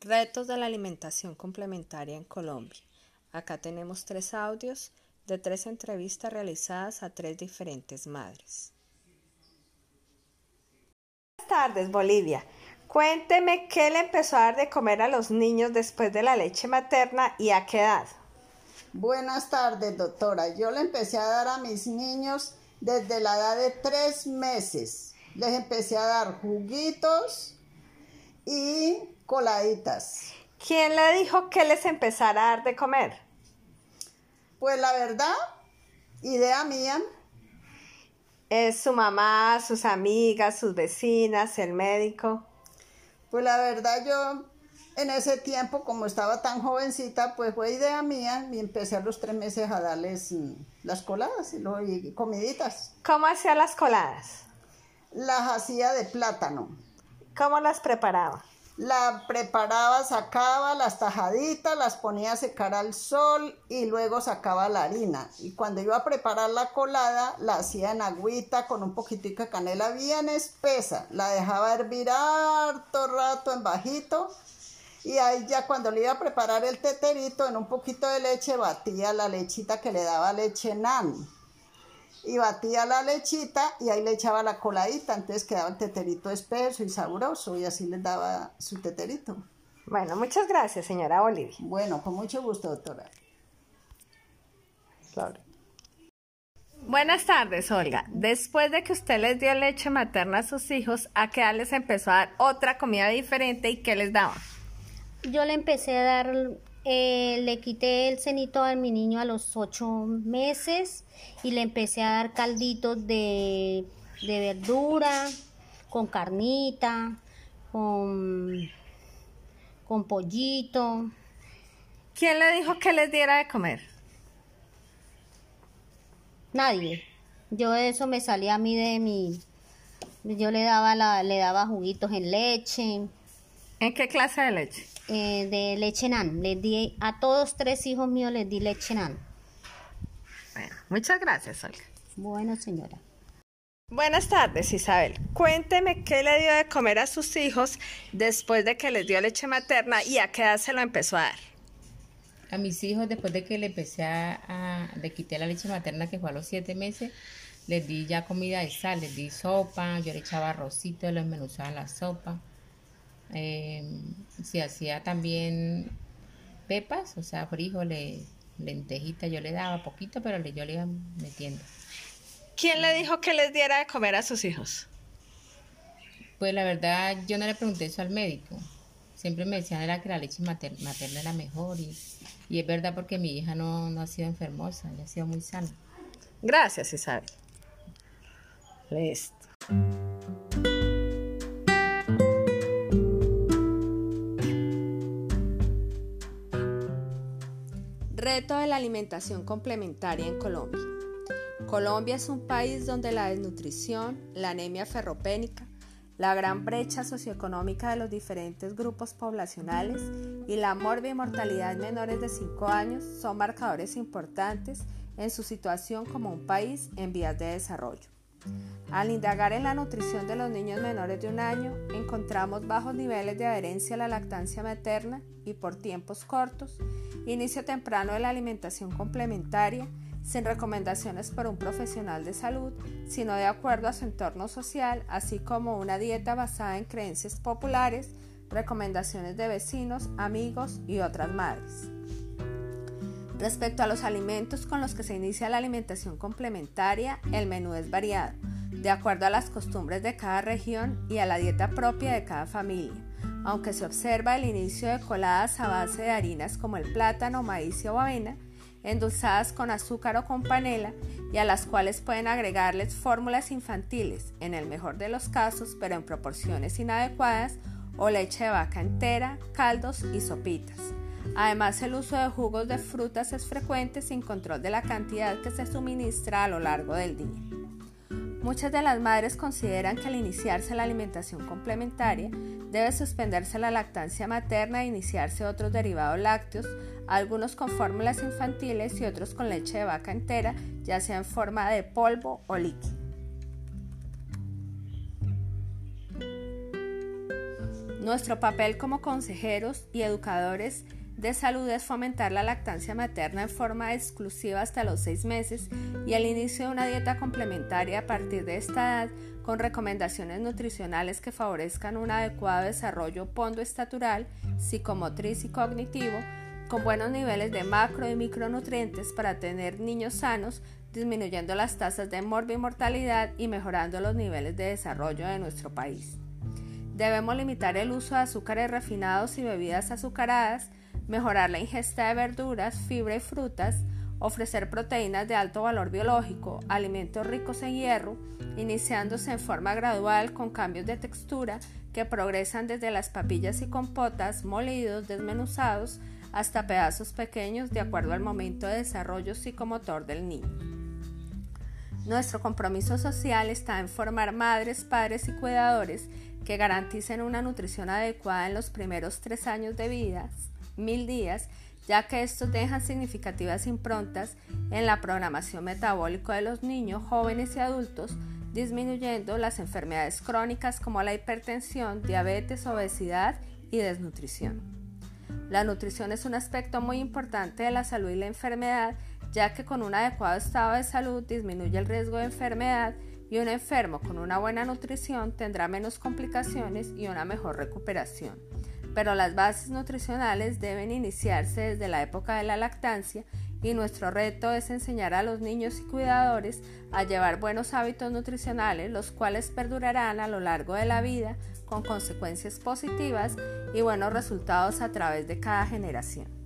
Retos de la alimentación complementaria en Colombia. Acá tenemos tres audios de tres entrevistas realizadas a tres diferentes madres. Buenas tardes, Bolivia. Cuénteme qué le empezó a dar de comer a los niños después de la leche materna y a qué edad. Buenas tardes, doctora. Yo le empecé a dar a mis niños desde la edad de tres meses. Les empecé a dar juguitos y coladitas. ¿Quién le dijo que les empezara a dar de comer? Pues la verdad, idea mía. ¿Es su mamá, sus amigas, sus vecinas, el médico? Pues la verdad yo en ese tiempo, como estaba tan jovencita, pues fue idea mía y empecé a los tres meses a darles mm, las coladas y, comiditas. ¿Cómo hacía las coladas? Las hacía de plátano. ¿Cómo las preparaba? La preparaba, sacaba las tajaditas, las ponía a secar al sol y luego sacaba la harina. Y cuando iba a preparar la colada, la hacía en agüita con un poquitico de canela bien espesa. La dejaba hervir harto rato en bajito. Y ahí ya cuando le iba a preparar el teterito, en un poquito de leche batía la lechita que le daba leche nan y batía la lechita y ahí le echaba la coladita, entonces quedaba el teterito espeso y sabroso y así les daba su teterito. Bueno, muchas gracias, señora Olivia. Bueno, con mucho gusto, doctora. Buenas tardes, Olga. Después de que usted les dio leche materna a sus hijos, ¿a qué edad les empezó a dar otra comida diferente y qué les daba? Yo le empecé a dar eh, le quité el cenito a mi niño a los ocho meses y le empecé a dar calditos de, verdura, con carnita, con, con pollito. ¿Quién le dijo que les diera de comer? Nadie. Yo eso me salía a mí de mi... Yo le daba, la, le daba juguitos en leche. ¿En qué clase de leche? Eh, de leche nan. Les di a todos tres hijos míos les di leche nan. Bueno, muchas gracias, Olga. Bueno, señora. Buenas tardes, Isabel. Cuénteme qué le dio de comer a sus hijos después de que les dio leche materna y a qué edad se lo empezó a dar. A mis hijos, después de que le empecé a, a le quité la leche materna que fue a los siete meses, les di ya comida de sal, les di sopa, yo le echaba arrocito, les menuzaba la sopa eh, se hacía también pepas, o sea, frijoles, lentejitas, yo le daba poquito, pero yo le iba metiendo. ¿Quién le dijo que les diera de comer a sus hijos? Pues la verdad, yo no le pregunté eso al médico. Siempre me decían era que la leche materna, era mejor y, y, es verdad porque mi hija no, no ha sido enfermosa, ella ha sido muy sana. Gracias, Isabel. Listo. Reto de la alimentación complementaria en Colombia. Colombia es un país donde la desnutrición, la anemia ferropénica, la gran brecha socioeconómica de los diferentes grupos poblacionales y la mórbida mortalidad en menores de 5 años son marcadores importantes en su situación como un país en vías de desarrollo. Al indagar en la nutrición de los niños menores de un año, encontramos bajos niveles de adherencia a la lactancia materna y por tiempos cortos, inicio temprano de la alimentación complementaria, sin recomendaciones por un profesional de salud, sino de acuerdo a su entorno social, así como una dieta basada en creencias populares, recomendaciones de vecinos, amigos y otras madres. Respecto a los alimentos con los que se inicia la alimentación complementaria, el menú es variado, de acuerdo a las costumbres de cada región y a la dieta propia de cada familia, aunque se observa el inicio de coladas a base de harinas como el plátano, maíz o avena, endulzadas con azúcar o con panela y a las cuales pueden agregarles fórmulas infantiles, en el mejor de los casos, pero en proporciones inadecuadas, o leche de vaca entera, caldos y sopitas. Además, el uso de jugos de frutas es frecuente sin control de la cantidad que se suministra a lo largo del día. Muchas de las madres consideran que al iniciarse la alimentación complementaria debe suspenderse la lactancia materna e iniciarse otros derivados lácteos, algunos con fórmulas infantiles y otros con leche de vaca entera, ya sea en forma de polvo o líquido. Nuestro papel como consejeros y educadores de salud es fomentar la lactancia materna en forma exclusiva hasta los seis meses y el inicio de una dieta complementaria a partir de esta edad con recomendaciones nutricionales que favorezcan un adecuado desarrollo pondoestatural, psicomotriz y cognitivo, con buenos niveles de macro y micronutrientes para tener niños sanos, disminuyendo las tasas de morbimortalidad y mejorando los niveles de desarrollo de nuestro país. Debemos limitar el uso de azúcares refinados y bebidas azucaradas, mejorar la ingesta de verduras, fibra y frutas, ofrecer proteínas de alto valor biológico, alimentos ricos en hierro, iniciándose en forma gradual con cambios de textura que progresan desde las papillas y compotas, molidos, desmenuzados, hasta pedazos pequeños de acuerdo al momento de desarrollo psicomotor del niño. Nuestro compromiso social está en formar madres, padres y cuidadores que garanticen una nutrición adecuada en los primeros tres años de vida, mil días, ya que estos dejan significativas improntas en la programación metabólica de los niños, jóvenes y adultos, disminuyendo las enfermedades crónicas como la hipertensión, diabetes, obesidad y desnutrición. La nutrición es un aspecto muy importante de la salud y la enfermedad, ya que con un adecuado estado de salud disminuye el riesgo de enfermedad y un enfermo con una buena nutrición tendrá menos complicaciones y una mejor recuperación. Pero las bases nutricionales deben iniciarse desde la época de la lactancia y nuestro reto es enseñar a los niños y cuidadores a llevar buenos hábitos nutricionales, los cuales perdurarán a lo largo de la vida con consecuencias positivas y buenos resultados a través de cada generación.